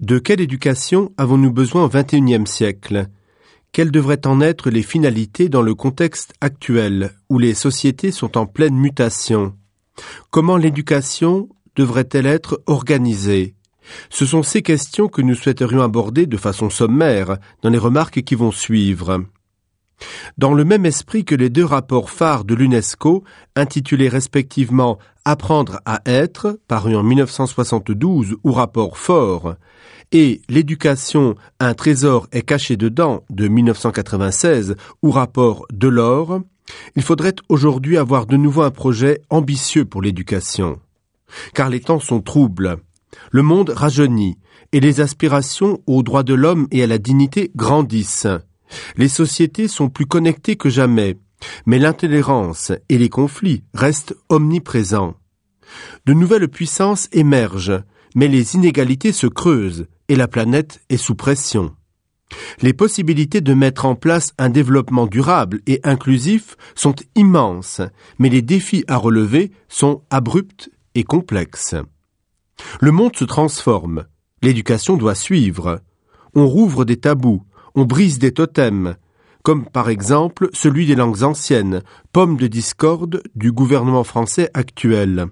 De quelle éducation avons-nous besoin au XXIe siècle? Quelles devraient en être les finalités dans le contexte actuel où les sociétés sont en pleine mutation? Comment l'éducation devrait-elle être organisée? Ce sont ces questions que nous souhaiterions aborder de façon sommaire dans les remarques qui vont suivre. Dans le même esprit que les deux rapports phares de l'UNESCO, intitulés respectivement Apprendre à être, paru en 1972 ou rapport fort, et L'éducation, un trésor est caché dedans de 1996 ou rapport de l'or, il faudrait aujourd'hui avoir de nouveau un projet ambitieux pour l'éducation. Car les temps sont troubles. Le monde rajeunit et les aspirations aux droits de l'homme et à la dignité grandissent. Les sociétés sont plus connectées que jamais, mais l'intolérance et les conflits restent omniprésents. De nouvelles puissances émergent, mais les inégalités se creusent et la planète est sous pression. Les possibilités de mettre en place un développement durable et inclusif sont immenses, mais les défis à relever sont abrupts et complexes. Le monde se transforme, l'éducation doit suivre. On rouvre des tabous, on brise des totems, comme par exemple celui des langues anciennes, pomme de discorde du gouvernement français actuel.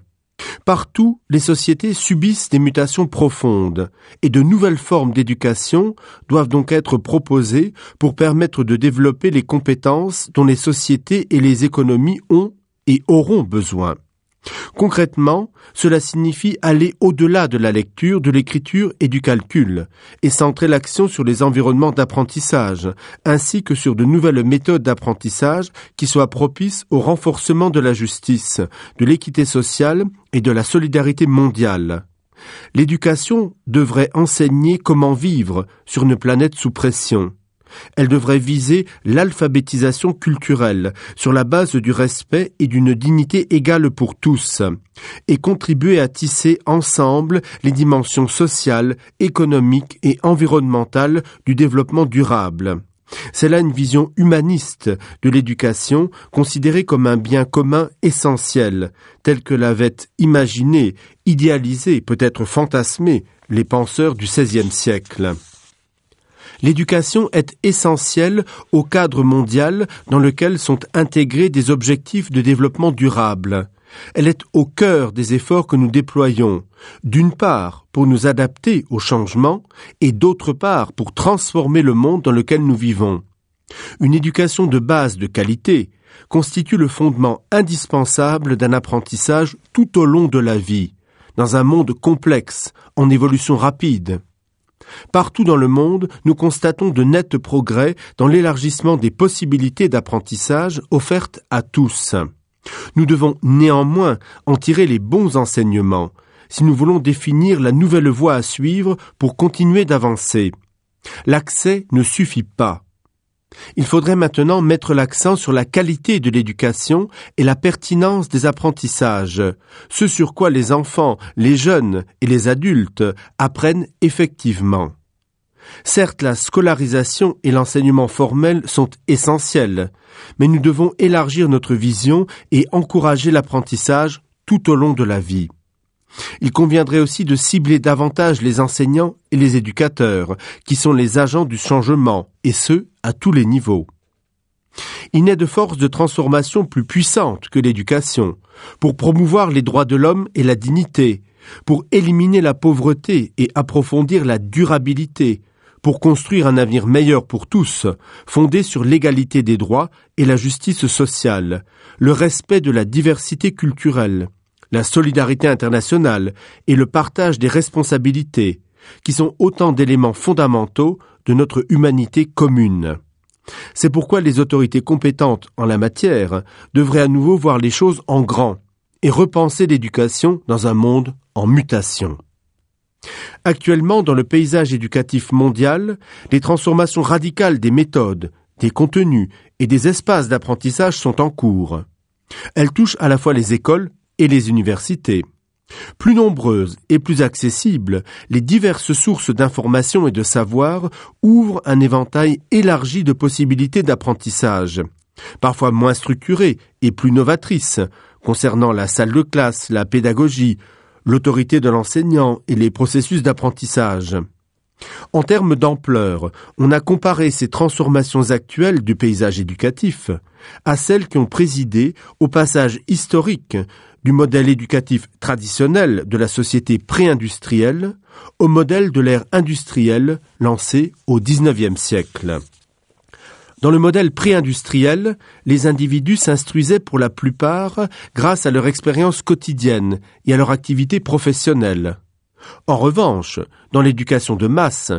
Partout, les sociétés subissent des mutations profondes, et de nouvelles formes d'éducation doivent donc être proposées pour permettre de développer les compétences dont les sociétés et les économies ont et auront besoin. Concrètement, cela signifie aller au-delà de la lecture, de l'écriture et du calcul, et centrer l'action sur les environnements d'apprentissage, ainsi que sur de nouvelles méthodes d'apprentissage qui soient propices au renforcement de la justice, de l'équité sociale et de la solidarité mondiale. L'éducation devrait enseigner comment vivre sur une planète sous pression. Elle devrait viser l'alphabétisation culturelle sur la base du respect et d'une dignité égale pour tous, et contribuer à tisser ensemble les dimensions sociales, économiques et environnementales du développement durable. C'est là une vision humaniste de l'éducation considérée comme un bien commun essentiel, tel que l'avaient imaginé, idéalisé, peut-être fantasmé les penseurs du XVIe siècle. L'éducation est essentielle au cadre mondial dans lequel sont intégrés des objectifs de développement durable. Elle est au cœur des efforts que nous déployons, d'une part pour nous adapter au changement et d'autre part pour transformer le monde dans lequel nous vivons. Une éducation de base de qualité constitue le fondement indispensable d'un apprentissage tout au long de la vie, dans un monde complexe, en évolution rapide. Partout dans le monde, nous constatons de nets progrès dans l'élargissement des possibilités d'apprentissage offertes à tous. Nous devons néanmoins en tirer les bons enseignements si nous voulons définir la nouvelle voie à suivre pour continuer d'avancer. L'accès ne suffit pas. Il faudrait maintenant mettre l'accent sur la qualité de l'éducation et la pertinence des apprentissages, ce sur quoi les enfants, les jeunes et les adultes apprennent effectivement. Certes, la scolarisation et l'enseignement formel sont essentiels, mais nous devons élargir notre vision et encourager l'apprentissage tout au long de la vie. Il conviendrait aussi de cibler davantage les enseignants et les éducateurs, qui sont les agents du changement, et ce, à tous les niveaux. Il n'est de force de transformation plus puissante que l'éducation, pour promouvoir les droits de l'homme et la dignité, pour éliminer la pauvreté et approfondir la durabilité, pour construire un avenir meilleur pour tous, fondé sur l'égalité des droits et la justice sociale, le respect de la diversité culturelle, la solidarité internationale et le partage des responsabilités, qui sont autant d'éléments fondamentaux de notre humanité commune. C'est pourquoi les autorités compétentes en la matière devraient à nouveau voir les choses en grand et repenser l'éducation dans un monde en mutation. Actuellement, dans le paysage éducatif mondial, les transformations radicales des méthodes, des contenus et des espaces d'apprentissage sont en cours. Elles touchent à la fois les écoles et les universités. Plus nombreuses et plus accessibles, les diverses sources d'information et de savoir ouvrent un éventail élargi de possibilités d'apprentissage, parfois moins structurées et plus novatrices, concernant la salle de classe, la pédagogie, l'autorité de l'enseignant et les processus d'apprentissage. En termes d'ampleur, on a comparé ces transformations actuelles du paysage éducatif à celles qui ont présidé au passage historique du modèle éducatif traditionnel de la société pré-industrielle au modèle de l'ère industrielle lancé au XIXe siècle. Dans le modèle pré-industriel, les individus s'instruisaient pour la plupart grâce à leur expérience quotidienne et à leur activité professionnelle. En revanche, dans l'éducation de masse,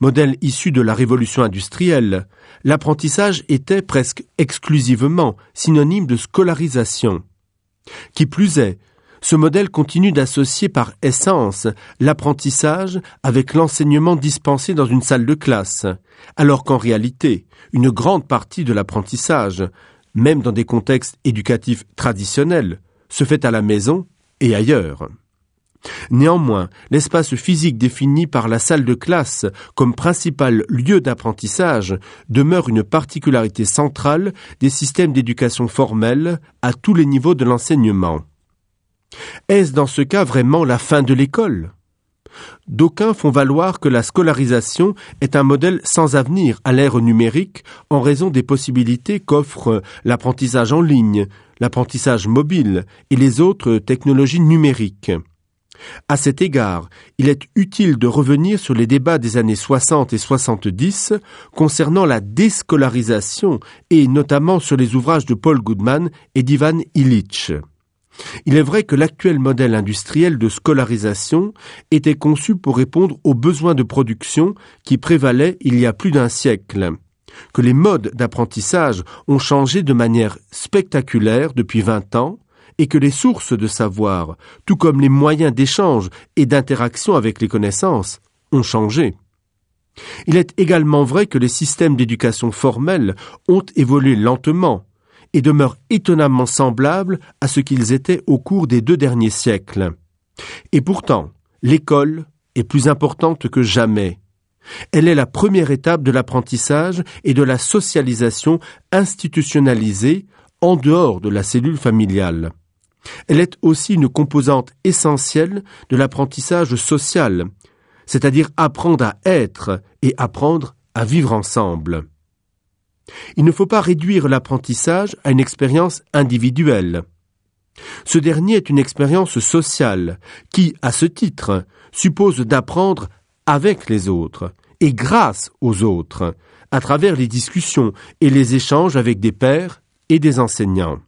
modèle issu de la révolution industrielle, l'apprentissage était presque exclusivement synonyme de scolarisation. Qui plus est, ce modèle continue d'associer par essence l'apprentissage avec l'enseignement dispensé dans une salle de classe, alors qu'en réalité, une grande partie de l'apprentissage, même dans des contextes éducatifs traditionnels, se fait à la maison et ailleurs. Néanmoins, l'espace physique défini par la salle de classe comme principal lieu d'apprentissage demeure une particularité centrale des systèmes d'éducation formelle à tous les niveaux de l'enseignement. Est-ce dans ce cas vraiment la fin de l'école? D'aucuns font valoir que la scolarisation est un modèle sans avenir à l'ère numérique en raison des possibilités qu'offrent l'apprentissage en ligne, l'apprentissage mobile et les autres technologies numériques. À cet égard, il est utile de revenir sur les débats des années 60 et 70 concernant la déscolarisation et notamment sur les ouvrages de Paul Goodman et d'Ivan Illich. Il est vrai que l'actuel modèle industriel de scolarisation était conçu pour répondre aux besoins de production qui prévalaient il y a plus d'un siècle, que les modes d'apprentissage ont changé de manière spectaculaire depuis vingt ans, et que les sources de savoir, tout comme les moyens d'échange et d'interaction avec les connaissances, ont changé. Il est également vrai que les systèmes d'éducation formelle ont évolué lentement et demeurent étonnamment semblables à ce qu'ils étaient au cours des deux derniers siècles. Et pourtant, l'école est plus importante que jamais. Elle est la première étape de l'apprentissage et de la socialisation institutionnalisée en dehors de la cellule familiale. Elle est aussi une composante essentielle de l'apprentissage social, c'est-à-dire apprendre à être et apprendre à vivre ensemble. Il ne faut pas réduire l'apprentissage à une expérience individuelle. Ce dernier est une expérience sociale qui, à ce titre, suppose d'apprendre avec les autres et grâce aux autres, à travers les discussions et les échanges avec des pairs et des enseignants.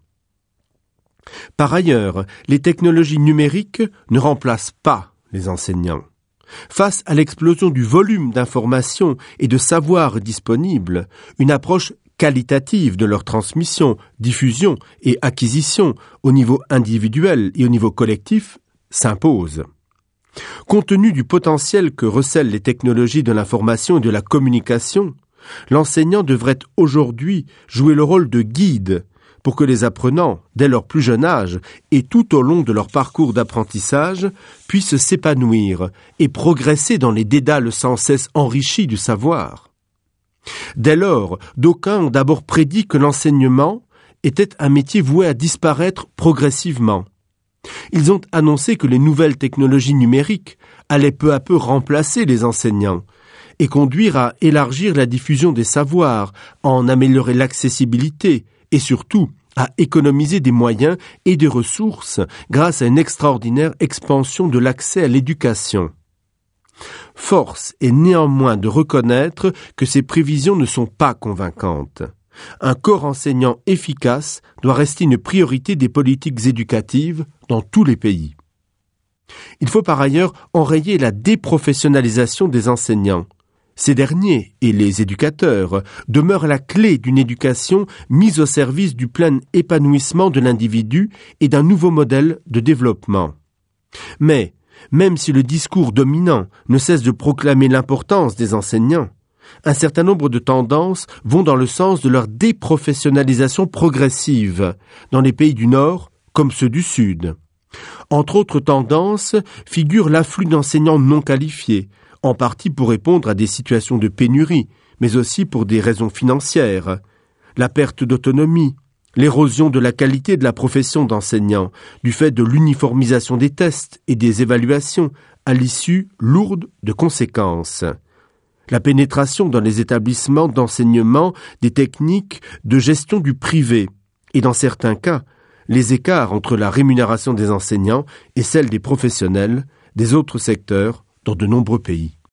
Par ailleurs, les technologies numériques ne remplacent pas les enseignants. Face à l'explosion du volume d'informations et de savoirs disponibles, une approche qualitative de leur transmission, diffusion et acquisition au niveau individuel et au niveau collectif s'impose. Compte tenu du potentiel que recèlent les technologies de l'information et de la communication, l'enseignant devrait aujourd'hui jouer le rôle de guide pour que les apprenants, dès leur plus jeune âge et tout au long de leur parcours d'apprentissage, puissent s'épanouir et progresser dans les dédales sans cesse enrichis du savoir. Dès lors, d'aucuns ont d'abord prédit que l'enseignement était un métier voué à disparaître progressivement. Ils ont annoncé que les nouvelles technologies numériques allaient peu à peu remplacer les enseignants et conduire à élargir la diffusion des savoirs, en améliorer l'accessibilité et surtout à économiser des moyens et des ressources grâce à une extraordinaire expansion de l'accès à l'éducation. Force est néanmoins de reconnaître que ces prévisions ne sont pas convaincantes. Un corps enseignant efficace doit rester une priorité des politiques éducatives dans tous les pays. Il faut par ailleurs enrayer la déprofessionnalisation des enseignants. Ces derniers et les éducateurs demeurent la clé d'une éducation mise au service du plein épanouissement de l'individu et d'un nouveau modèle de développement. Mais, même si le discours dominant ne cesse de proclamer l'importance des enseignants, un certain nombre de tendances vont dans le sens de leur déprofessionnalisation progressive dans les pays du Nord comme ceux du Sud. Entre autres tendances figure l'afflux d'enseignants non qualifiés, en partie pour répondre à des situations de pénurie, mais aussi pour des raisons financières, la perte d'autonomie, l'érosion de la qualité de la profession d'enseignant, du fait de l'uniformisation des tests et des évaluations, à l'issue lourde de conséquences. la pénétration dans les établissements d'enseignement des techniques de gestion du privé, et dans certains cas, les écarts entre la rémunération des enseignants et celle des professionnels des autres secteurs dans de nombreux pays.